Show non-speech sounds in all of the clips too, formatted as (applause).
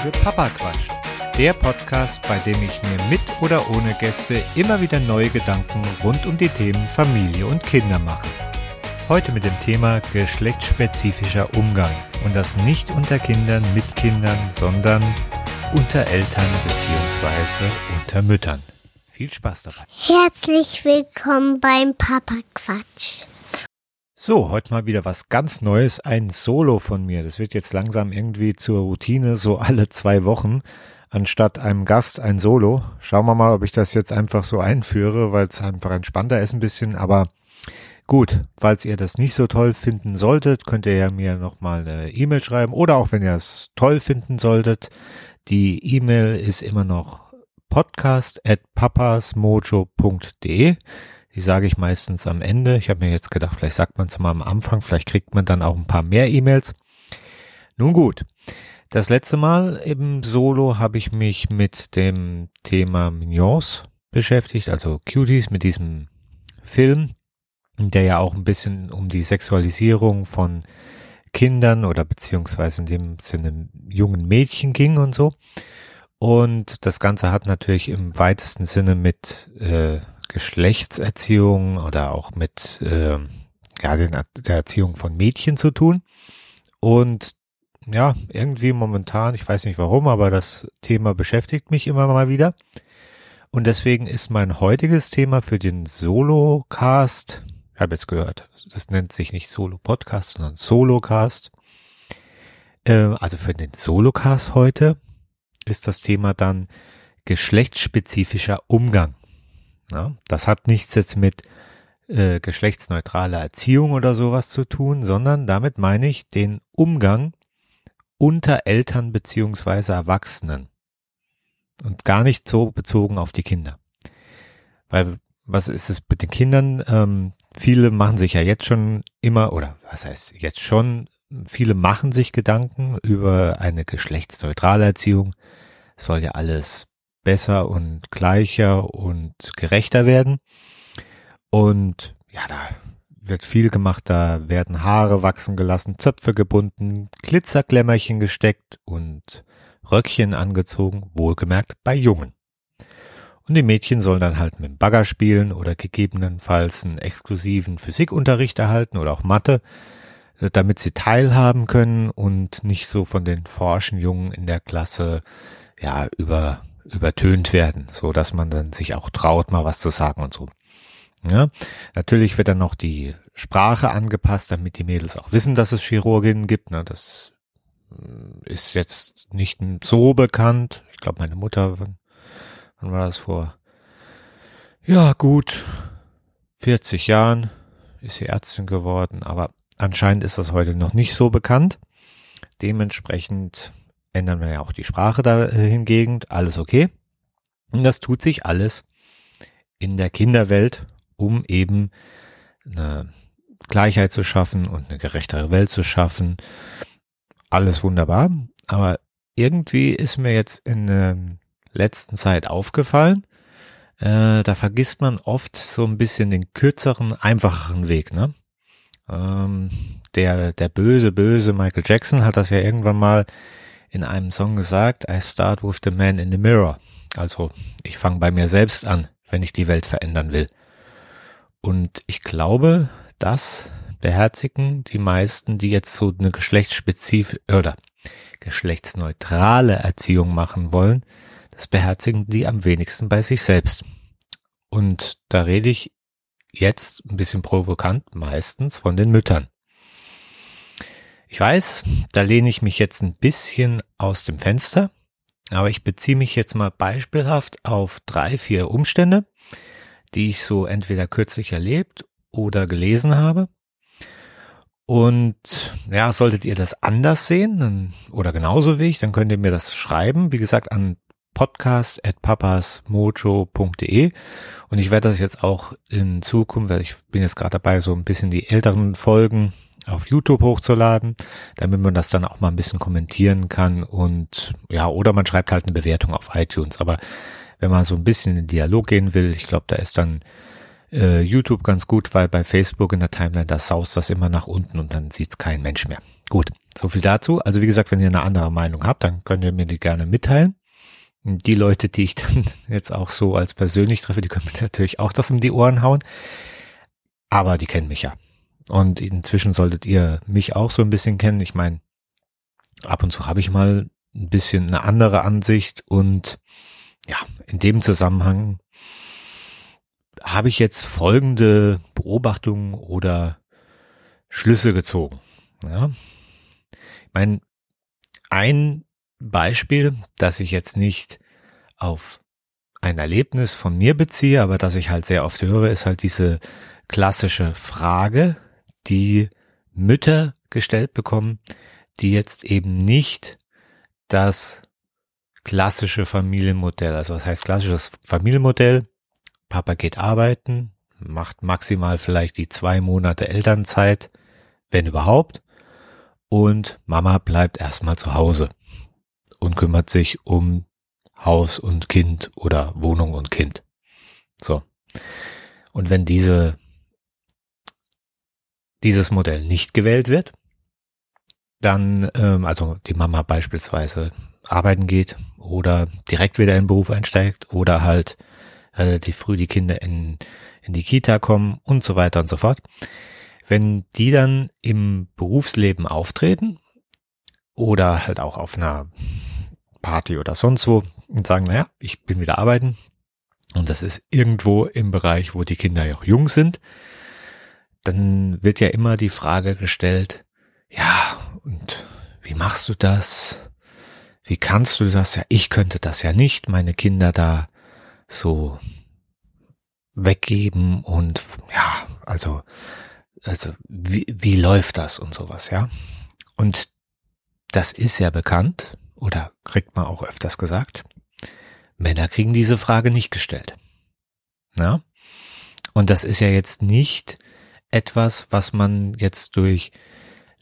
Folge Papa Quatsch. Der Podcast, bei dem ich mir mit oder ohne Gäste immer wieder neue Gedanken rund um die Themen Familie und Kinder mache. Heute mit dem Thema geschlechtsspezifischer Umgang. Und das nicht unter Kindern mit Kindern, sondern unter Eltern bzw. unter Müttern. Viel Spaß dabei. Herzlich willkommen beim Papa Quatsch. So, heute mal wieder was ganz Neues, ein Solo von mir. Das wird jetzt langsam irgendwie zur Routine, so alle zwei Wochen, anstatt einem Gast ein Solo. Schauen wir mal, ob ich das jetzt einfach so einführe, weil es einfach entspannter ist ein bisschen. Aber gut, falls ihr das nicht so toll finden solltet, könnt ihr ja mir nochmal eine E-Mail schreiben. Oder auch wenn ihr es toll finden solltet, die E-Mail ist immer noch podcast at papasmojo.de. Die sage ich meistens am Ende. Ich habe mir jetzt gedacht, vielleicht sagt man es mal am Anfang, vielleicht kriegt man dann auch ein paar mehr E-Mails. Nun gut, das letzte Mal im Solo habe ich mich mit dem Thema Mignons beschäftigt, also Cuties, mit diesem Film, der ja auch ein bisschen um die Sexualisierung von Kindern oder beziehungsweise in dem Sinne jungen Mädchen ging und so. Und das Ganze hat natürlich im weitesten Sinne mit äh, Geschlechtserziehung oder auch mit äh, ja, der Erziehung von Mädchen zu tun. Und ja, irgendwie momentan, ich weiß nicht warum, aber das Thema beschäftigt mich immer mal wieder. Und deswegen ist mein heutiges Thema für den Solo-Cast, ich habe jetzt gehört, das nennt sich nicht Solo-Podcast, sondern Solo-Cast. Äh, also für den Solo-Cast heute ist das Thema dann geschlechtsspezifischer Umgang. Ja, das hat nichts jetzt mit äh, geschlechtsneutraler Erziehung oder sowas zu tun, sondern damit meine ich den Umgang unter Eltern beziehungsweise Erwachsenen und gar nicht so bezogen auf die Kinder. Weil was ist es mit den Kindern? Ähm, viele machen sich ja jetzt schon immer, oder was heißt jetzt schon, viele machen sich Gedanken über eine geschlechtsneutrale Erziehung. soll ja alles besser und gleicher und gerechter werden. Und ja, da wird viel gemacht, da werden Haare wachsen gelassen, Zöpfe gebunden, Glitzerklemmerchen gesteckt und Röckchen angezogen, wohlgemerkt bei Jungen. Und die Mädchen sollen dann halt mit dem Bagger spielen oder gegebenenfalls einen exklusiven Physikunterricht erhalten oder auch Mathe, damit sie teilhaben können und nicht so von den forschen Jungen in der Klasse ja über übertönt werden, so dass man dann sich auch traut, mal was zu sagen und so. Ja, natürlich wird dann noch die Sprache angepasst, damit die Mädels auch wissen, dass es Chirurginnen gibt. Ne? Das äh, ist jetzt nicht so bekannt. Ich glaube, meine Mutter, wann, wann war das vor? Ja, gut, 40 Jahren ist sie Ärztin geworden, aber anscheinend ist das heute noch nicht so bekannt. Dementsprechend ändern wir ja auch die Sprache da hingegen, alles okay. Und das tut sich alles in der Kinderwelt, um eben eine Gleichheit zu schaffen und eine gerechtere Welt zu schaffen. Alles wunderbar. Aber irgendwie ist mir jetzt in der letzten Zeit aufgefallen, äh, da vergisst man oft so ein bisschen den kürzeren, einfacheren Weg. Ne? Ähm, der, der böse, böse Michael Jackson hat das ja irgendwann mal in einem Song gesagt, I start with the man in the mirror. Also ich fange bei mir selbst an, wenn ich die Welt verändern will. Und ich glaube, das beherzigen die meisten, die jetzt so eine geschlechtsspezifische oder geschlechtsneutrale Erziehung machen wollen, das beherzigen die am wenigsten bei sich selbst. Und da rede ich jetzt ein bisschen provokant meistens von den Müttern. Ich weiß, da lehne ich mich jetzt ein bisschen aus dem Fenster, aber ich beziehe mich jetzt mal beispielhaft auf drei, vier Umstände, die ich so entweder kürzlich erlebt oder gelesen habe. Und ja, solltet ihr das anders sehen oder genauso wie ich, dann könnt ihr mir das schreiben. Wie gesagt, an podcast.papasmojo.de und ich werde das jetzt auch in Zukunft, weil ich bin jetzt gerade dabei, so ein bisschen die älteren Folgen auf YouTube hochzuladen, damit man das dann auch mal ein bisschen kommentieren kann und ja, oder man schreibt halt eine Bewertung auf iTunes. Aber wenn man so ein bisschen in den Dialog gehen will, ich glaube, da ist dann äh, YouTube ganz gut, weil bei Facebook in der Timeline, da saust das immer nach unten und dann sieht's kein Mensch mehr. Gut, so viel dazu. Also wie gesagt, wenn ihr eine andere Meinung habt, dann könnt ihr mir die gerne mitteilen. Die Leute, die ich dann (laughs) jetzt auch so als persönlich treffe, die können mir natürlich auch das um die Ohren hauen. Aber die kennen mich ja. Und inzwischen solltet ihr mich auch so ein bisschen kennen. Ich meine, ab und zu habe ich mal ein bisschen eine andere Ansicht und ja, in dem Zusammenhang habe ich jetzt folgende Beobachtungen oder Schlüsse gezogen. Ja. Ich meine, ein Beispiel, das ich jetzt nicht auf ein Erlebnis von mir beziehe, aber das ich halt sehr oft höre, ist halt diese klassische Frage, die Mütter gestellt bekommen, die jetzt eben nicht das klassische Familienmodell, also was heißt klassisches Familienmodell? Papa geht arbeiten, macht maximal vielleicht die zwei Monate Elternzeit, wenn überhaupt, und Mama bleibt erstmal zu Hause und kümmert sich um Haus und Kind oder Wohnung und Kind. So. Und wenn diese, dieses Modell nicht gewählt wird, dann, ähm, also die Mama beispielsweise arbeiten geht oder direkt wieder in den Beruf einsteigt oder halt relativ früh die Kinder in, in die Kita kommen und so weiter und so fort. Wenn die dann im Berufsleben auftreten oder halt auch auf einer Party oder sonst wo und sagen, naja, ich bin wieder arbeiten und das ist irgendwo im Bereich, wo die Kinder ja auch jung sind, dann wird ja immer die Frage gestellt, ja, und wie machst du das? Wie kannst du das? Ja, ich könnte das ja nicht, meine Kinder da so weggeben und ja, also, also wie, wie läuft das und sowas, ja? Und das ist ja bekannt oder kriegt man auch öfters gesagt. Männer kriegen diese Frage nicht gestellt. Ja? Und das ist ja jetzt nicht etwas, was man jetzt durch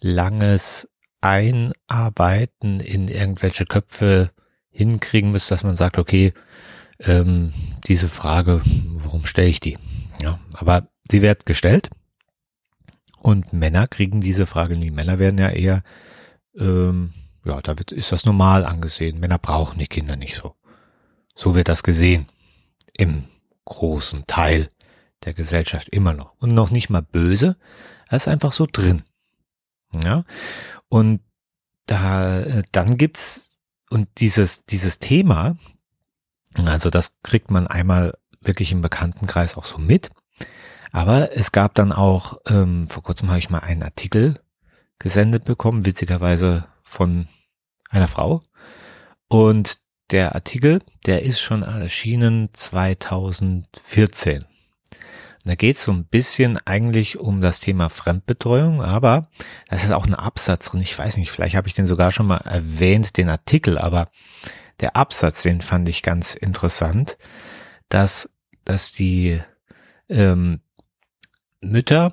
langes Einarbeiten in irgendwelche Köpfe hinkriegen müsste, dass man sagt, okay, ähm, diese Frage, warum stelle ich die? Ja, aber sie wird gestellt und Männer kriegen diese Frage nie. Männer werden ja eher, ähm, ja, da wird, ist das normal angesehen. Männer brauchen die Kinder nicht so. So wird das gesehen. Im großen Teil der Gesellschaft immer noch. Und noch nicht mal böse, er ist einfach so drin. Ja. Und da, äh, dann gibt's, und dieses, dieses Thema, also das kriegt man einmal wirklich im Bekanntenkreis auch so mit. Aber es gab dann auch, ähm, vor kurzem habe ich mal einen Artikel gesendet bekommen, witzigerweise von einer Frau. Und der Artikel, der ist schon erschienen 2014. Da geht es so ein bisschen eigentlich um das Thema Fremdbetreuung, aber da ist auch ein Absatz drin. Ich weiß nicht, vielleicht habe ich den sogar schon mal erwähnt, den Artikel, aber der Absatz, den fand ich ganz interessant, dass, dass die ähm, Mütter,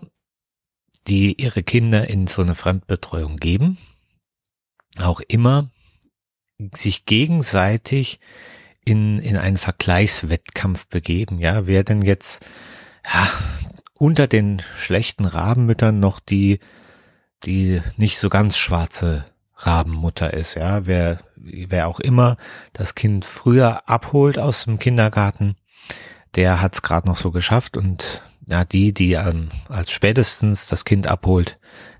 die ihre Kinder in so eine Fremdbetreuung geben, auch immer sich gegenseitig in, in einen Vergleichswettkampf begeben. Ja, wer denn jetzt ja, unter den schlechten Rabenmüttern noch die, die nicht so ganz schwarze Rabenmutter ist, ja, wer, wer auch immer das Kind früher abholt aus dem Kindergarten, der hat's gerade noch so geschafft und ja, die, die ähm, als spätestens das Kind abholt,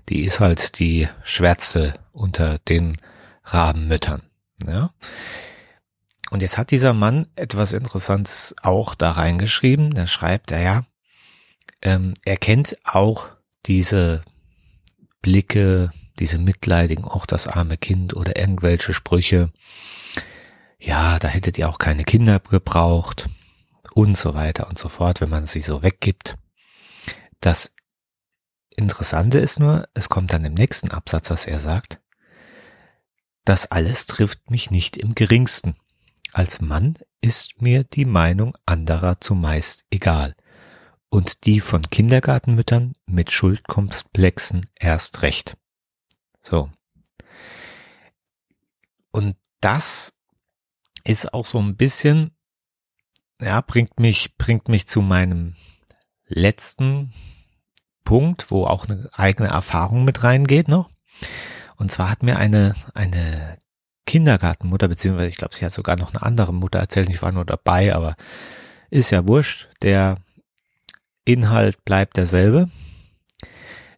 die ist halt die schwärzte unter den Rabenmüttern, ja. Und jetzt hat dieser Mann etwas Interessantes auch da reingeschrieben. Da schreibt er ja, ähm, er kennt auch diese Blicke, diese mitleidigen, auch das arme Kind oder irgendwelche Sprüche. Ja, da hättet ihr auch keine Kinder gebraucht und so weiter und so fort, wenn man sie so weggibt. Das Interessante ist nur, es kommt dann im nächsten Absatz, was er sagt. Das alles trifft mich nicht im geringsten. Als Mann ist mir die Meinung anderer zumeist egal und die von Kindergartenmüttern mit Schuldkomplexen erst recht. So. Und das ist auch so ein bisschen, ja, bringt mich, bringt mich zu meinem letzten Punkt, wo auch eine eigene Erfahrung mit reingeht noch. Und zwar hat mir eine, eine Kindergartenmutter, beziehungsweise ich glaube, sie hat sogar noch eine andere Mutter erzählt, ich war nur dabei, aber ist ja wurscht. Der Inhalt bleibt derselbe.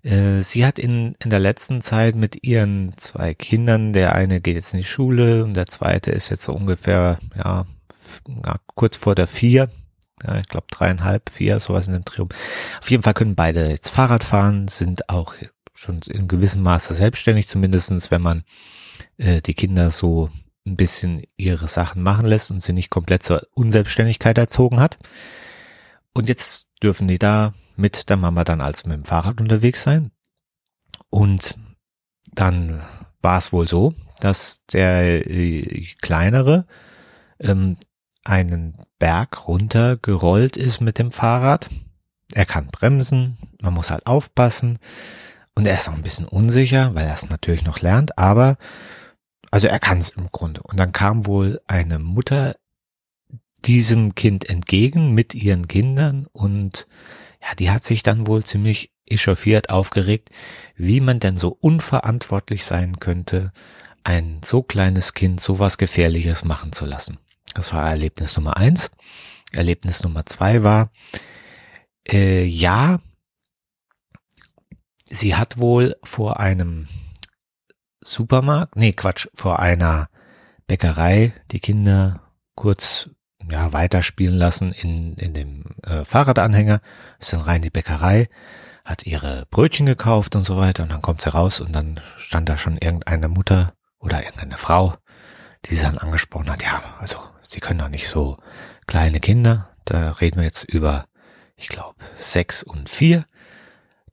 Äh, sie hat in, in der letzten Zeit mit ihren zwei Kindern, der eine geht jetzt in die Schule und der zweite ist jetzt so ungefähr, ja, kurz vor der vier, ja, ich glaube dreieinhalb, vier, sowas in dem Triumph. Auf jeden Fall können beide jetzt Fahrrad fahren, sind auch schon in gewissem Maße selbstständig, zumindestens wenn man äh, die Kinder so ein bisschen ihre Sachen machen lässt und sie nicht komplett zur Unselbstständigkeit erzogen hat. Und jetzt dürfen die da mit der Mama dann als mit dem Fahrrad unterwegs sein. Und dann war es wohl so, dass der äh, kleinere ähm, einen Berg runtergerollt ist mit dem Fahrrad. Er kann bremsen, man muss halt aufpassen. Und er ist noch ein bisschen unsicher, weil er es natürlich noch lernt, aber also er kann es im Grunde. Und dann kam wohl eine Mutter diesem Kind entgegen mit ihren Kindern und ja, die hat sich dann wohl ziemlich echauffiert, aufgeregt, wie man denn so unverantwortlich sein könnte, ein so kleines Kind so was Gefährliches machen zu lassen. Das war Erlebnis Nummer eins. Erlebnis Nummer zwei war, äh, ja, sie hat wohl vor einem Supermarkt, nee, Quatsch, vor einer Bäckerei die Kinder kurz ja, weiterspielen lassen in, in dem äh, Fahrradanhänger, ist dann rein in die Bäckerei, hat ihre Brötchen gekauft und so weiter und dann kommt sie raus und dann stand da schon irgendeine Mutter oder irgendeine Frau, die sie dann angesprochen hat, ja, also sie können doch nicht so kleine Kinder, da reden wir jetzt über, ich glaube, sechs und vier,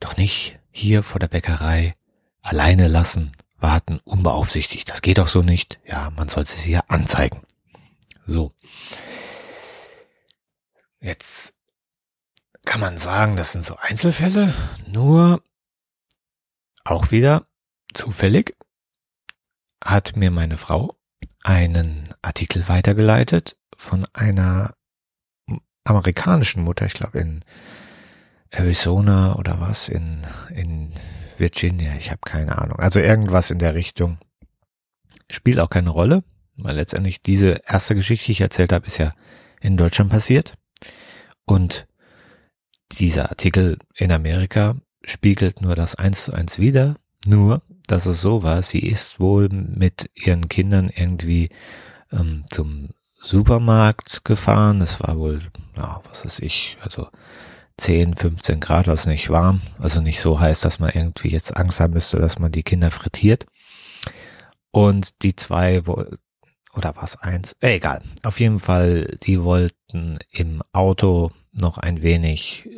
doch nicht hier vor der Bäckerei alleine lassen, warten, unbeaufsichtigt. Das geht doch so nicht. Ja, man soll sie ja anzeigen. So. Jetzt kann man sagen, das sind so Einzelfälle, nur auch wieder zufällig hat mir meine Frau einen Artikel weitergeleitet von einer amerikanischen Mutter, ich glaube in Arizona oder was, in, in Virginia, ich habe keine Ahnung. Also irgendwas in der Richtung. Spielt auch keine Rolle, weil letztendlich diese erste Geschichte, die ich erzählt habe, ist ja in Deutschland passiert. Und dieser Artikel in Amerika spiegelt nur das eins zu eins wider, nur, dass es so war, sie ist wohl mit ihren Kindern irgendwie ähm, zum Supermarkt gefahren. Es war wohl, ja, was weiß ich, also 10, 15 Grad, also nicht warm, also nicht so heiß, dass man irgendwie jetzt Angst haben müsste, dass man die Kinder frittiert. Und die zwei oder was eins, äh, egal. Auf jeden Fall, die wollten im Auto noch ein wenig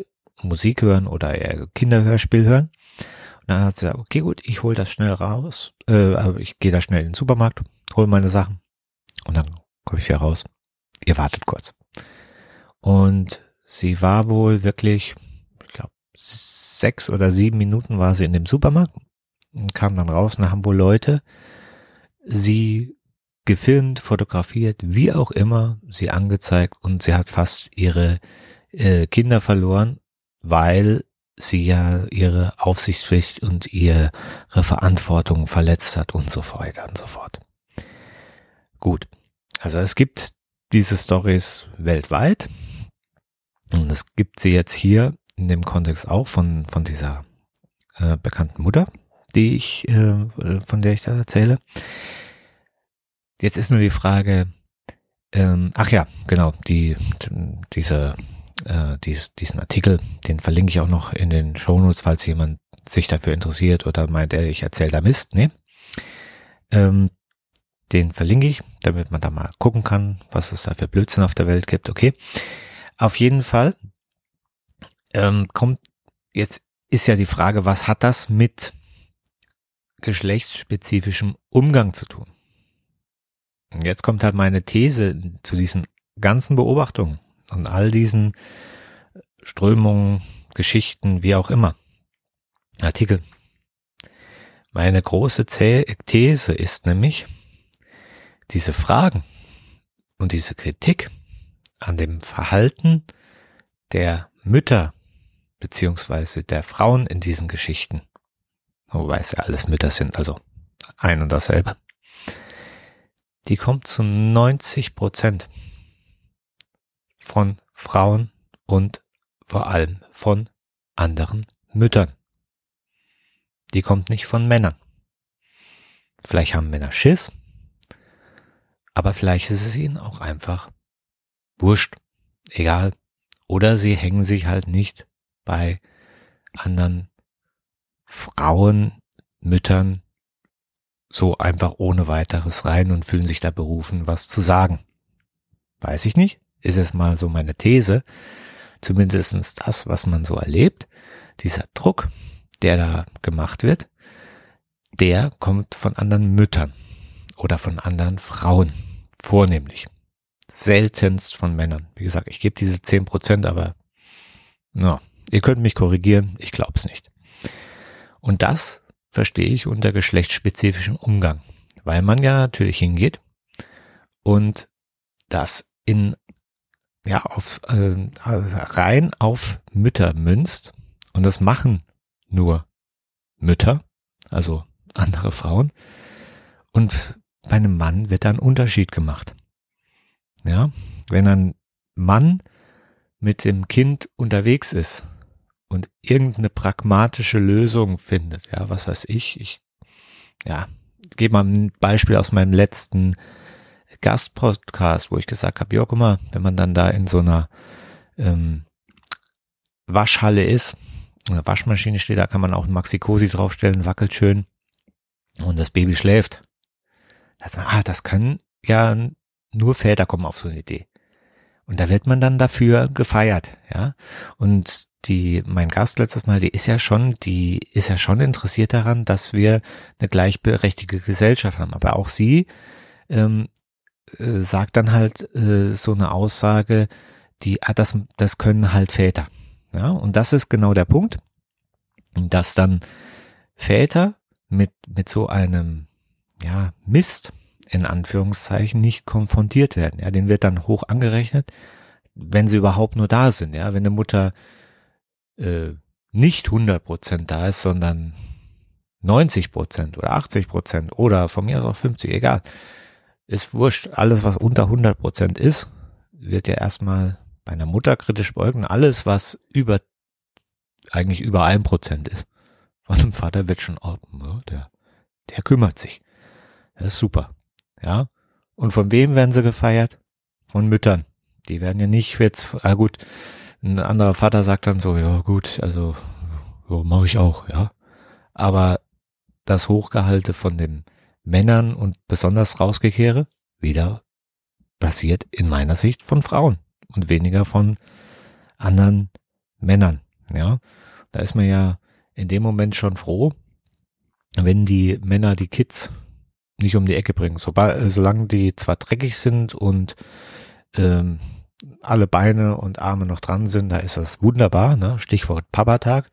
Musik hören oder eher Kinderhörspiel hören. Und dann hat sie gesagt, okay, gut, ich hole das schnell raus, äh, ich gehe da schnell in den Supermarkt, hole meine Sachen und dann komme ich wieder raus. Ihr wartet kurz. Und sie war wohl wirklich, ich glaube, sechs oder sieben Minuten war sie in dem Supermarkt und kam dann raus und haben wohl Leute sie gefilmt, fotografiert, wie auch immer, sie angezeigt und sie hat fast ihre äh, Kinder verloren, weil sie ja ihre Aufsichtspflicht und ihre Verantwortung verletzt hat und so weiter und so fort. Gut, also es gibt diese Stories weltweit und es gibt sie jetzt hier in dem Kontext auch von, von dieser äh, bekannten Mutter, die ich, äh, von der ich da erzähle. Jetzt ist nur die Frage, ähm, ach ja, genau, die, diese, äh, dies, diesen Artikel, den verlinke ich auch noch in den Shownotes, falls jemand sich dafür interessiert oder meint, ich erzähle da Mist, ne? Ähm, den verlinke ich, damit man da mal gucken kann, was es da für Blödsinn auf der Welt gibt, okay? Auf jeden Fall ähm, kommt, jetzt ist ja die Frage, was hat das mit geschlechtsspezifischem Umgang zu tun? Jetzt kommt halt meine These zu diesen ganzen Beobachtungen und all diesen Strömungen, Geschichten, wie auch immer. Artikel. Meine große These ist nämlich, diese Fragen und diese Kritik an dem Verhalten der Mütter beziehungsweise der Frauen in diesen Geschichten, wobei es ja alles Mütter sind, also ein und dasselbe. Die kommt zu 90 Prozent von Frauen und vor allem von anderen Müttern. Die kommt nicht von Männern. Vielleicht haben Männer Schiss, aber vielleicht ist es ihnen auch einfach wurscht, egal. Oder sie hängen sich halt nicht bei anderen Frauen, Müttern so einfach ohne weiteres rein und fühlen sich da berufen, was zu sagen. Weiß ich nicht. Ist es mal so meine These. Zumindestens das, was man so erlebt. Dieser Druck, der da gemacht wird, der kommt von anderen Müttern oder von anderen Frauen. Vornehmlich. Seltenst von Männern. Wie gesagt, ich gebe diese zehn Prozent, aber na, ihr könnt mich korrigieren, ich glaub's nicht. Und das verstehe ich unter geschlechtsspezifischem Umgang, weil man ja natürlich hingeht und das in ja auf äh, rein auf Mütter münzt. Und das machen nur Mütter, also andere Frauen. Und bei einem Mann wird da ein Unterschied gemacht. Ja, wenn ein Mann mit dem Kind unterwegs ist und irgendeine pragmatische Lösung findet, ja, was weiß ich, ich, ja, gebe mal ein Beispiel aus meinem letzten Gastpodcast, wo ich gesagt habe, ja, guck mal, wenn man dann da in so einer ähm, Waschhalle ist, eine Waschmaschine steht, da kann man auch ein Maxi-Cosi draufstellen, wackelt schön und das Baby schläft. Das, ah, das können ja nur Väter kommen auf so eine Idee. Und da wird man dann dafür gefeiert, ja. Und die, mein Gast letztes Mal, die ist ja schon, die ist ja schon interessiert daran, dass wir eine gleichberechtigte Gesellschaft haben. Aber auch sie ähm, äh, sagt dann halt äh, so eine Aussage, die, ah, das, das können halt Väter. Ja, und das ist genau der Punkt, dass dann Väter mit, mit so einem, ja, Mist, in Anführungszeichen nicht konfrontiert werden. Ja, den wird dann hoch angerechnet, wenn sie überhaupt nur da sind. Ja, wenn eine Mutter äh, nicht 100 Prozent da ist, sondern 90 Prozent oder 80 Prozent oder von mir aus auch 50, egal. Ist wurscht. Alles, was unter 100 Prozent ist, wird ja erstmal bei einer Mutter kritisch beugen. Alles, was über, eigentlich über ein Prozent ist, von einem Vater wird schon, oh, der, der kümmert sich. Das ist super. Ja. Und von wem werden sie gefeiert? Von Müttern. Die werden ja nicht jetzt, ah gut, ein anderer Vater sagt dann so, ja gut, also so mache ich auch, ja. Aber das Hochgehalte von den Männern und besonders rausgekehre wieder passiert in meiner Sicht von Frauen und weniger von anderen Männern, ja. Da ist man ja in dem Moment schon froh, wenn die Männer die Kids nicht um die Ecke bringen. Sobald, solange die zwar dreckig sind und ähm, alle Beine und Arme noch dran sind, da ist das wunderbar. Ne? Stichwort Papatag.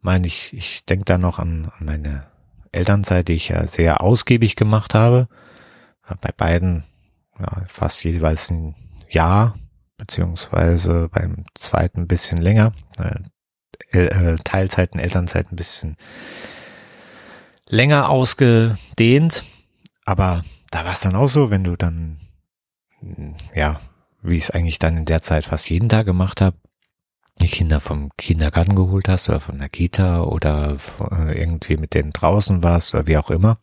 Meine ich, ich denke da noch an, an meine Elternzeit, die ich ja sehr ausgiebig gemacht habe. Bei beiden ja, fast jeweils ein Jahr, beziehungsweise beim zweiten ein bisschen länger. Äh, äh, Teilzeit und Elternzeit ein bisschen länger ausgedehnt. Aber da war es dann auch so, wenn du dann, ja, wie ich es eigentlich dann in der Zeit fast jeden Tag gemacht habe, die Kinder vom Kindergarten geholt hast oder von der Kita oder äh, irgendwie mit denen draußen warst oder wie auch immer,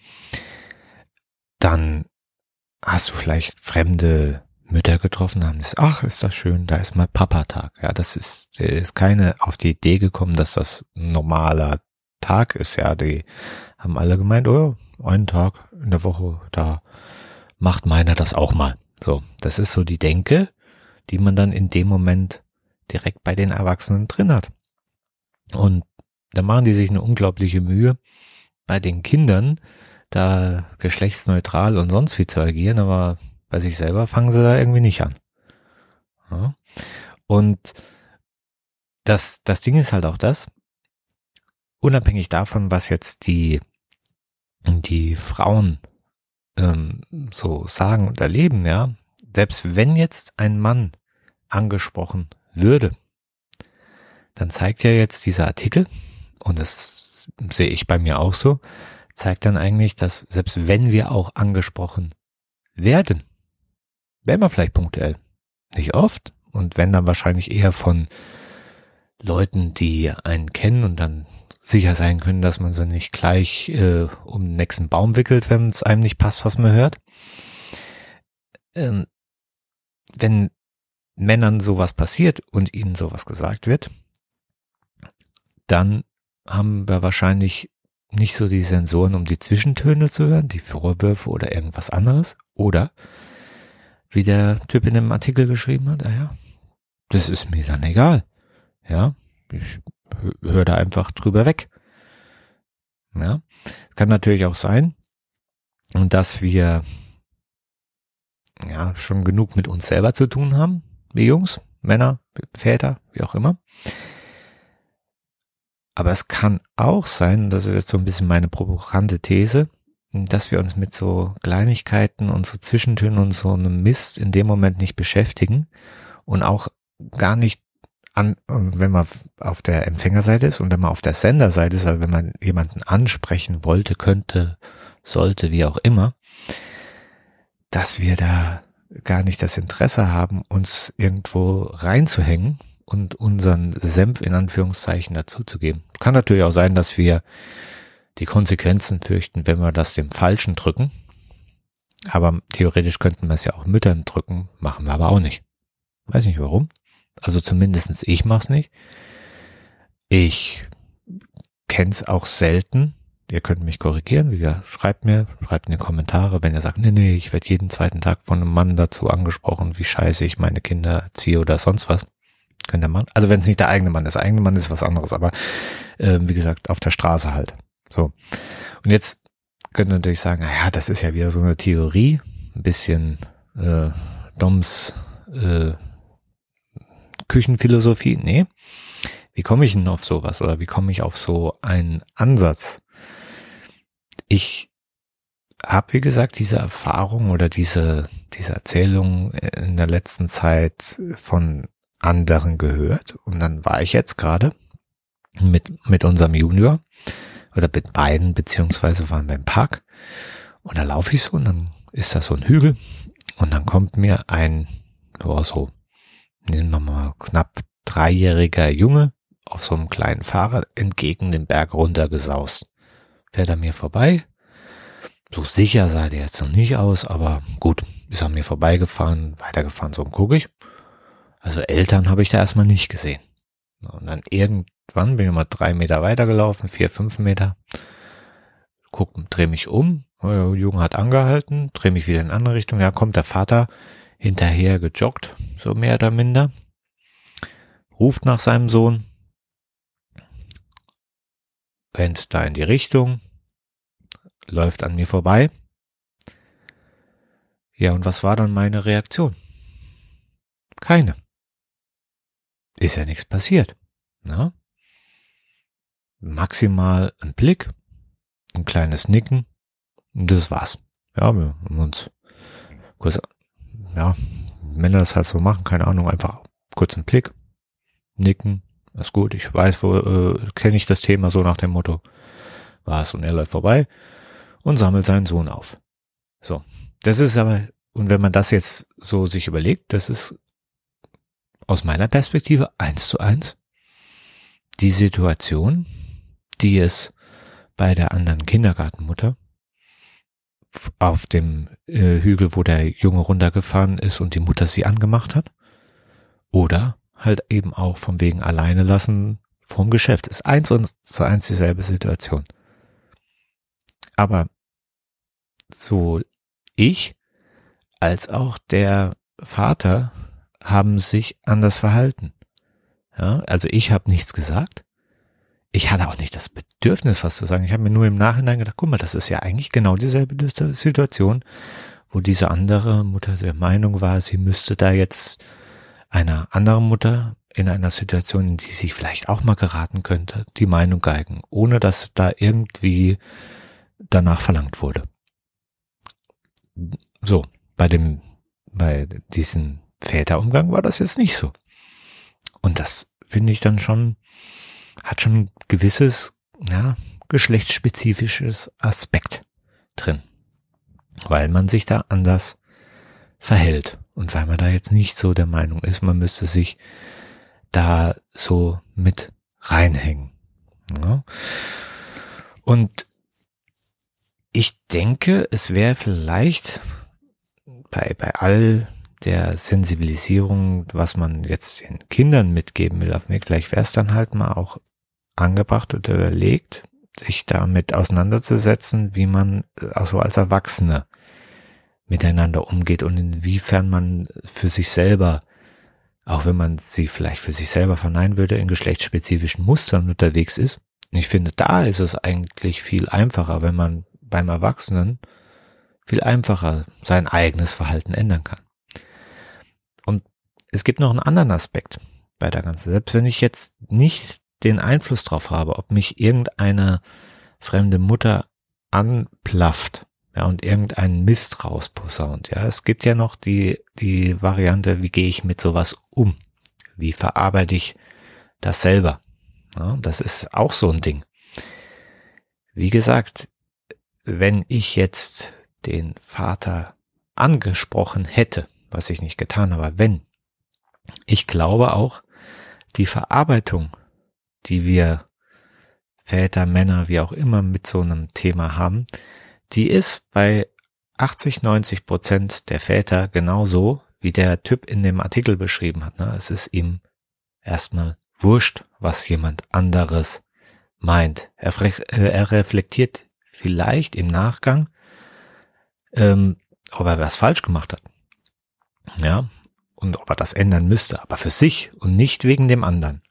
dann hast du vielleicht fremde Mütter getroffen haben gesagt, ach, ist das schön, da ist mal Papa-Tag. Ja, das ist, ist keine auf die Idee gekommen, dass das ein normaler Tag ist. Ja, die haben alle gemeint, oh, einen Tag in der Woche, da macht meiner das auch mal. So, das ist so die Denke, die man dann in dem Moment direkt bei den Erwachsenen drin hat. Und da machen die sich eine unglaubliche Mühe, bei den Kindern da geschlechtsneutral und sonst wie zu agieren, aber bei sich selber fangen sie da irgendwie nicht an. Ja. Und das, das Ding ist halt auch das, unabhängig davon, was jetzt die die Frauen ähm, so sagen und erleben, ja, selbst wenn jetzt ein Mann angesprochen würde, dann zeigt ja jetzt dieser Artikel, und das sehe ich bei mir auch so, zeigt dann eigentlich, dass selbst wenn wir auch angesprochen werden, werden wir vielleicht punktuell. Nicht oft. Und wenn dann wahrscheinlich eher von Leuten, die einen kennen und dann sicher sein können, dass man sie nicht gleich äh, um den nächsten Baum wickelt, wenn es einem nicht passt, was man hört. Ähm, wenn Männern sowas passiert und ihnen sowas gesagt wird, dann haben wir wahrscheinlich nicht so die Sensoren, um die Zwischentöne zu hören, die Vorwürfe oder irgendwas anderes. Oder wie der Typ in dem Artikel geschrieben hat, naja, das ist mir dann egal. Ja, ich höre da einfach drüber weg. Ja, kann natürlich auch sein, dass wir ja schon genug mit uns selber zu tun haben, wie Jungs, Männer, Väter, wie auch immer. Aber es kann auch sein, das ist jetzt so ein bisschen meine provokante These, dass wir uns mit so Kleinigkeiten und so Zwischentönen und so einem Mist in dem Moment nicht beschäftigen und auch gar nicht an, wenn man auf der Empfängerseite ist und wenn man auf der Senderseite ist, also wenn man jemanden ansprechen wollte, könnte, sollte, wie auch immer, dass wir da gar nicht das Interesse haben, uns irgendwo reinzuhängen und unseren Senf in Anführungszeichen dazuzugeben. Kann natürlich auch sein, dass wir die Konsequenzen fürchten, wenn wir das dem Falschen drücken. Aber theoretisch könnten wir es ja auch Müttern drücken, machen wir aber auch nicht. Weiß nicht warum. Also zumindestens ich mach's nicht. Ich kenn's auch selten. Ihr könnt mich korrigieren. Wie gesagt, schreibt mir, schreibt in die Kommentare, wenn ihr sagt, nee, nee, ich werde jeden zweiten Tag von einem Mann dazu angesprochen, wie scheiße ich meine Kinder ziehe oder sonst was. Könnt ihr Mann. Also wenn es nicht der eigene Mann ist, der eigene Mann ist was anderes, aber äh, wie gesagt, auf der Straße halt. So. Und jetzt könnt ihr natürlich sagen, naja, das ist ja wieder so eine Theorie, ein bisschen äh, Doms äh, Küchenphilosophie. Nee. Wie komme ich denn auf sowas oder wie komme ich auf so einen Ansatz? Ich habe, wie gesagt, diese Erfahrung oder diese, diese Erzählung in der letzten Zeit von anderen gehört. Und dann war ich jetzt gerade mit, mit unserem Junior oder mit beiden, beziehungsweise waren wir im Park. Und da laufe ich so und dann ist da so ein Hügel und dann kommt mir ein, oh, so nehmen wir mal knapp dreijähriger Junge auf so einem kleinen Fahrrad entgegen den Berg runtergesaust. Fährt er mir vorbei. So sicher sah der jetzt noch nicht aus, aber gut, ist an mir vorbeigefahren, weitergefahren, so gucke ich. Also Eltern habe ich da erstmal nicht gesehen. Und dann irgendwann bin ich mal drei Meter weitergelaufen, vier, fünf Meter. Guck, dreh mich um. Der Junge hat angehalten, dreh mich wieder in eine andere Richtung. Ja, kommt der Vater hinterher gejoggt, so mehr oder minder, ruft nach seinem Sohn, rennt da in die Richtung, läuft an mir vorbei. Ja, und was war dann meine Reaktion? Keine. Ist ja nichts passiert. Na? Maximal ein Blick, ein kleines Nicken, und das war's. Ja, wir haben uns kurz ja, Männer das halt so machen, keine Ahnung, einfach kurz einen Blick, nicken, ist gut, ich weiß, wo, äh, kenne ich das Thema so nach dem Motto, was und er läuft vorbei und sammelt seinen Sohn auf. So, das ist aber, und wenn man das jetzt so sich überlegt, das ist aus meiner Perspektive eins zu eins die Situation, die es bei der anderen Kindergartenmutter auf dem äh, Hügel, wo der Junge runtergefahren ist und die Mutter sie angemacht hat. Oder halt eben auch vom wegen alleine lassen vom Geschäft. Ist eins und zu eins dieselbe Situation. Aber so ich als auch der Vater haben sich anders verhalten. Ja, also ich habe nichts gesagt ich hatte auch nicht das Bedürfnis, was zu sagen. Ich habe mir nur im Nachhinein gedacht, guck mal, das ist ja eigentlich genau dieselbe Situation, wo diese andere Mutter der Meinung war, sie müsste da jetzt einer anderen Mutter in einer Situation, in die sie vielleicht auch mal geraten könnte, die Meinung geigen, ohne dass da irgendwie danach verlangt wurde. So, bei dem, bei diesem Väterumgang war das jetzt nicht so. Und das finde ich dann schon hat schon ein gewisses, ja, geschlechtsspezifisches Aspekt drin, weil man sich da anders verhält und weil man da jetzt nicht so der Meinung ist, man müsste sich da so mit reinhängen. Ja. Und ich denke, es wäre vielleicht bei, bei all der Sensibilisierung, was man jetzt den Kindern mitgeben will auf dem Weg, vielleicht wäre es dann halt mal auch angebracht oder überlegt, sich damit auseinanderzusetzen, wie man also als Erwachsene miteinander umgeht und inwiefern man für sich selber, auch wenn man sie vielleicht für sich selber verneinen würde, in geschlechtsspezifischen Mustern unterwegs ist. Und ich finde, da ist es eigentlich viel einfacher, wenn man beim Erwachsenen viel einfacher sein eigenes Verhalten ändern kann. Und es gibt noch einen anderen Aspekt bei der ganzen. Selbst wenn ich jetzt nicht den Einfluss drauf habe, ob mich irgendeine fremde Mutter anplafft, ja, und irgendeinen Mist rausposaunt, ja. Es gibt ja noch die, die Variante, wie gehe ich mit sowas um? Wie verarbeite ich das selber? Ja, das ist auch so ein Ding. Wie gesagt, wenn ich jetzt den Vater angesprochen hätte, was ich nicht getan habe, wenn, ich glaube auch, die Verarbeitung, die wir Väter, Männer, wie auch immer mit so einem Thema haben, die ist bei 80, 90 Prozent der Väter genauso, wie der Typ in dem Artikel beschrieben hat. Ne? Es ist ihm erstmal wurscht, was jemand anderes meint. Er, äh, er reflektiert vielleicht im Nachgang, ähm, ob er was falsch gemacht hat. Ja, und ob er das ändern müsste, aber für sich und nicht wegen dem anderen.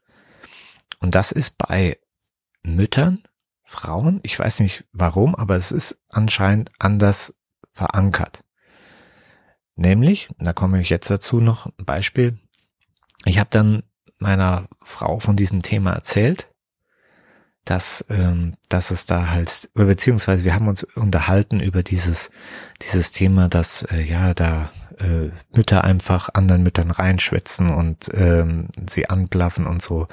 Und das ist bei Müttern, Frauen, ich weiß nicht warum, aber es ist anscheinend anders verankert. Nämlich, da komme ich jetzt dazu noch ein Beispiel. Ich habe dann meiner Frau von diesem Thema erzählt dass, ähm, dass es da halt, beziehungsweise wir haben uns unterhalten über dieses, dieses Thema, dass äh, ja da äh, Mütter einfach anderen Müttern reinschwätzen und ähm, sie anblaffen und so,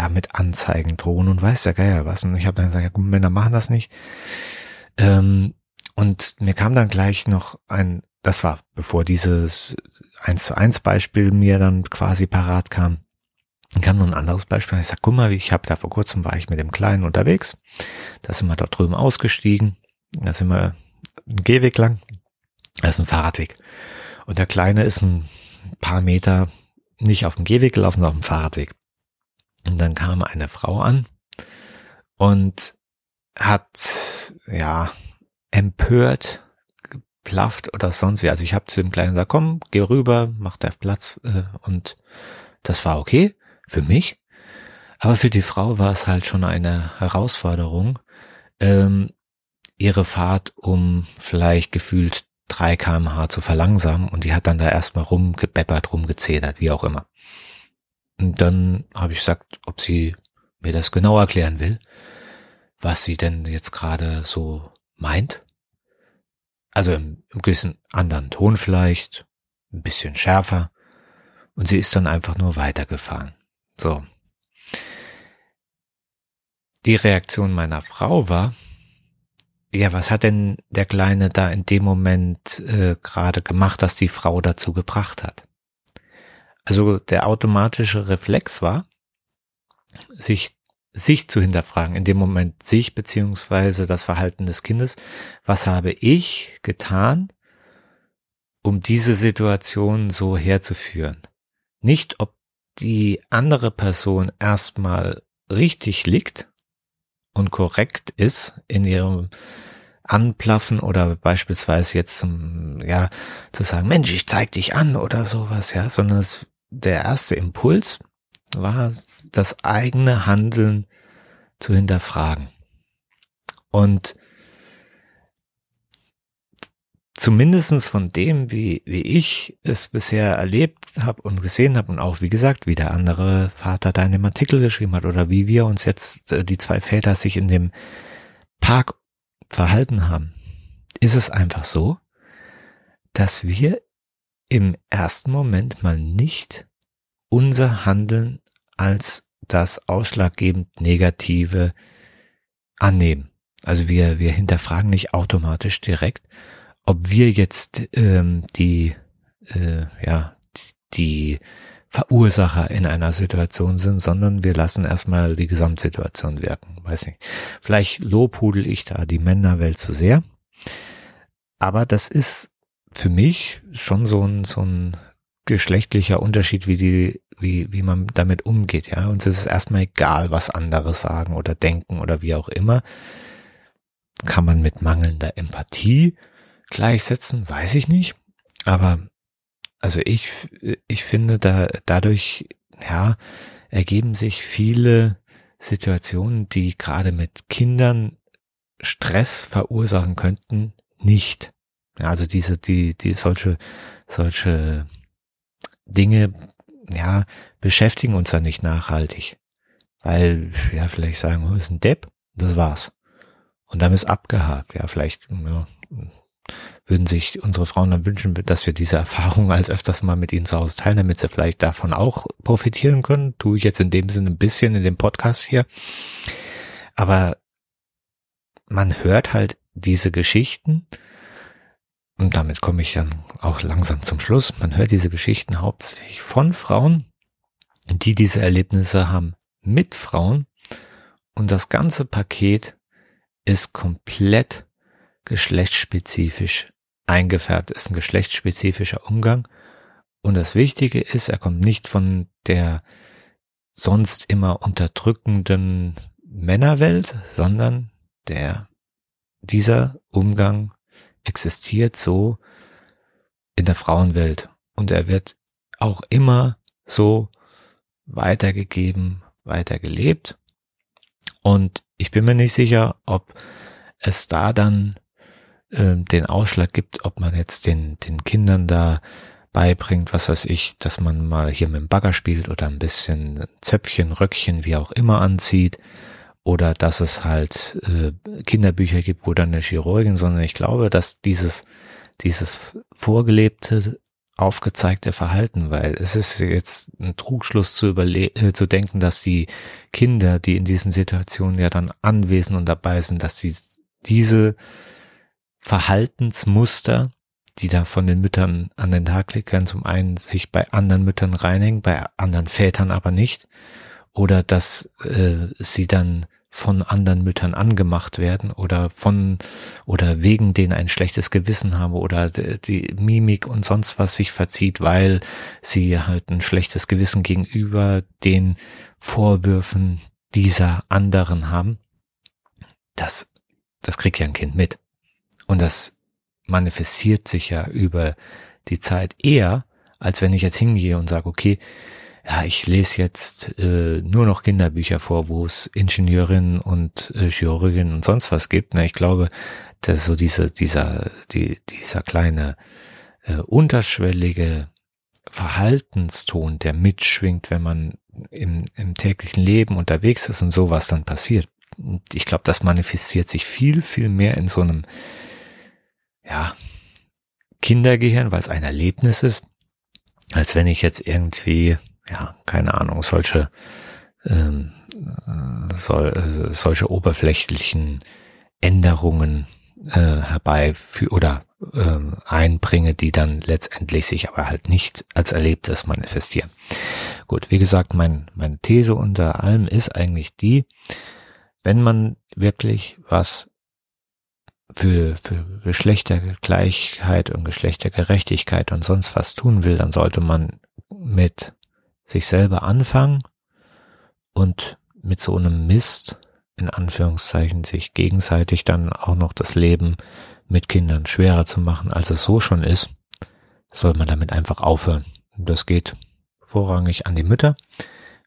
ja, mit Anzeigen drohen und weiß der Geier was. Und ich habe dann gesagt, ja, Männer machen das nicht. Ähm, und mir kam dann gleich noch ein, das war bevor dieses eins zu eins Beispiel mir dann quasi parat kam, dann kam noch ein anderes Beispiel. Ich sag, guck mal, ich habe da vor kurzem war ich mit dem Kleinen unterwegs. Da sind wir dort drüben ausgestiegen. Da sind wir einen Gehweg lang. Das ist ein Fahrradweg. Und der Kleine ist ein paar Meter nicht auf dem Gehweg gelaufen, sondern auf dem Fahrradweg. Und dann kam eine Frau an und hat, ja, empört geplafft oder sonst wie. Also ich habe zu dem Kleinen gesagt, komm, geh rüber, mach da Platz äh, und das war okay für mich. Aber für die Frau war es halt schon eine Herausforderung, ähm, ihre Fahrt um vielleicht gefühlt drei kmh zu verlangsamen und die hat dann da erstmal rumgebeppert, rumgezedert, wie auch immer. Und dann habe ich gesagt, ob sie mir das genau erklären will, was sie denn jetzt gerade so meint. Also im, im gewissen anderen Ton vielleicht, ein bisschen schärfer. Und sie ist dann einfach nur weitergefahren. So. Die Reaktion meiner Frau war, ja, was hat denn der Kleine da in dem Moment äh, gerade gemacht, dass die Frau dazu gebracht hat? Also der automatische Reflex war, sich sich zu hinterfragen, in dem Moment sich beziehungsweise das Verhalten des Kindes, was habe ich getan, um diese Situation so herzuführen? Nicht, ob die andere Person erstmal richtig liegt und korrekt ist in ihrem Anplaffen oder beispielsweise jetzt zum, ja, zu sagen, Mensch, ich zeig dich an oder sowas, ja, sondern es, der erste Impuls war, das eigene Handeln zu hinterfragen. Und zumindestens von dem, wie, wie ich es bisher erlebt habe und gesehen habe und auch, wie gesagt, wie der andere Vater da in dem Artikel geschrieben hat oder wie wir uns jetzt, äh, die zwei Väter sich in dem Park verhalten haben, ist es einfach so, dass wir im ersten Moment mal nicht unser Handeln als das ausschlaggebend Negative annehmen. Also wir, wir hinterfragen nicht automatisch direkt, ob wir jetzt ähm, die, äh, ja, die Verursacher in einer Situation sind, sondern wir lassen erstmal die Gesamtsituation wirken. Weiß nicht. Vielleicht lobhudel ich da die Männerwelt zu sehr. Aber das ist für mich schon so ein, so ein geschlechtlicher Unterschied, wie die, wie, wie man damit umgeht, ja. Uns ist es erstmal egal, was andere sagen oder denken oder wie auch immer. Kann man mit mangelnder Empathie gleichsetzen? Weiß ich nicht. Aber also ich, ich finde, da, dadurch, ja, ergeben sich viele Situationen, die gerade mit Kindern Stress verursachen könnten, nicht. Ja, also diese, die, die solche, solche Dinge, ja, beschäftigen uns dann nicht nachhaltig. Weil, ja, vielleicht sagen, oh, ist ein Depp, das war's. Und dann ist abgehakt. Ja, vielleicht, ja, würden sich unsere Frauen dann wünschen, dass wir diese Erfahrung als öfters mal mit ihnen zu Hause teilen, damit sie vielleicht davon auch profitieren können. Tue ich jetzt in dem Sinne ein bisschen in dem Podcast hier. Aber man hört halt diese Geschichten und damit komme ich dann auch langsam zum Schluss. Man hört diese Geschichten hauptsächlich von Frauen, die diese Erlebnisse haben mit Frauen und das ganze Paket ist komplett geschlechtsspezifisch eingefärbt, ist ein geschlechtsspezifischer Umgang. Und das Wichtige ist, er kommt nicht von der sonst immer unterdrückenden Männerwelt, sondern der, dieser Umgang existiert so in der Frauenwelt. Und er wird auch immer so weitergegeben, weitergelebt. Und ich bin mir nicht sicher, ob es da dann äh, den Ausschlag gibt, ob man jetzt den, den Kindern da beibringt, was weiß ich, dass man mal hier mit dem Bagger spielt oder ein bisschen Zöpfchen, Röckchen, wie auch immer anzieht. Oder dass es halt äh, Kinderbücher gibt, wo dann eine Chirurgin, sondern ich glaube, dass dieses, dieses vorgelebte, aufgezeigte Verhalten, weil es ist jetzt ein Trugschluss zu überle äh, zu denken, dass die Kinder, die in diesen Situationen ja dann anwesend und dabei sind, dass die diese Verhaltensmuster, die da von den Müttern an den Tag legen, zum einen sich bei anderen Müttern reinhängen, bei anderen Vätern aber nicht, oder dass äh, sie dann von anderen Müttern angemacht werden oder von oder wegen denen ein schlechtes Gewissen haben oder die Mimik und sonst was sich verzieht, weil sie halt ein schlechtes Gewissen gegenüber den Vorwürfen dieser anderen haben. Das, das kriegt ja ein Kind mit. Und das manifestiert sich ja über die Zeit eher, als wenn ich jetzt hingehe und sage, okay, ja, ich lese jetzt äh, nur noch Kinderbücher vor, wo es Ingenieurinnen und äh, Chirurginnen und sonst was gibt. Na, ich glaube, dass so diese, dieser, die, dieser kleine äh, unterschwellige Verhaltenston, der mitschwingt, wenn man im, im täglichen Leben unterwegs ist und sowas dann passiert. Ich glaube, das manifestiert sich viel, viel mehr in so einem ja, Kindergehirn, weil es ein Erlebnis ist, als wenn ich jetzt irgendwie, ja, keine Ahnung, solche, ähm, äh, sol, äh, solche oberflächlichen Änderungen äh, herbeiführe oder äh, einbringe, die dann letztendlich sich aber halt nicht als Erlebtes manifestieren. Gut, wie gesagt, mein, meine These unter allem ist eigentlich die, wenn man wirklich was für, für Geschlechtergleichheit und Geschlechtergerechtigkeit und sonst was tun will, dann sollte man mit sich selber anfangen und mit so einem Mist, in Anführungszeichen, sich gegenseitig dann auch noch das Leben mit Kindern schwerer zu machen, als es so schon ist, soll man damit einfach aufhören. Das geht vorrangig an die Mütter.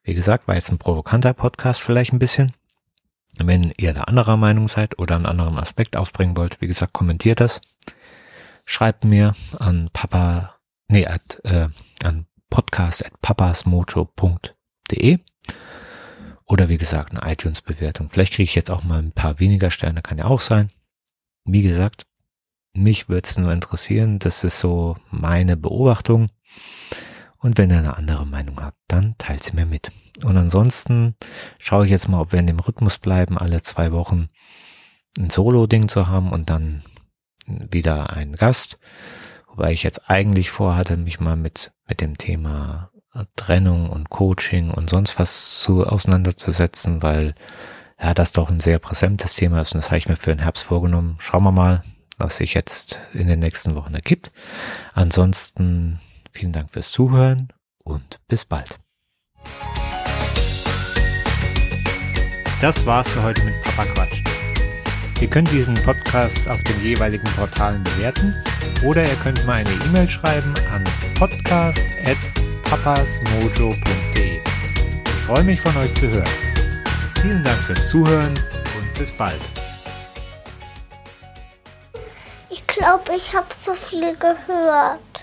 Wie gesagt, war jetzt ein provokanter Podcast vielleicht ein bisschen. Wenn ihr da anderer Meinung seid oder einen anderen Aspekt aufbringen wollt, wie gesagt, kommentiert das. Schreibt mir an papa, nee, at, äh, an podcast at papasmojo.de oder wie gesagt eine iTunes-Bewertung. Vielleicht kriege ich jetzt auch mal ein paar weniger Sterne, kann ja auch sein. Wie gesagt, mich würde es nur interessieren, das ist so meine Beobachtung. Und wenn ihr eine andere Meinung habt, dann teilt sie mir mit. Und ansonsten schaue ich jetzt mal, ob wir in dem Rhythmus bleiben, alle zwei Wochen ein Solo-Ding zu haben und dann wieder einen Gast. Wobei ich jetzt eigentlich vorhatte, mich mal mit, mit dem Thema Trennung und Coaching und sonst was zu auseinanderzusetzen, weil ja, das doch ein sehr präsentes Thema ist und das habe ich mir für den Herbst vorgenommen. Schauen wir mal, was sich jetzt in den nächsten Wochen ergibt. Ansonsten vielen Dank fürs Zuhören und bis bald. Das war's für heute mit Papa Quatsch. Ihr könnt diesen Podcast auf den jeweiligen Portalen bewerten oder ihr könnt mir eine E-Mail schreiben an podcast.papasmojo.de. Ich freue mich von euch zu hören. Vielen Dank fürs Zuhören und bis bald. Ich glaube, ich habe zu viel gehört.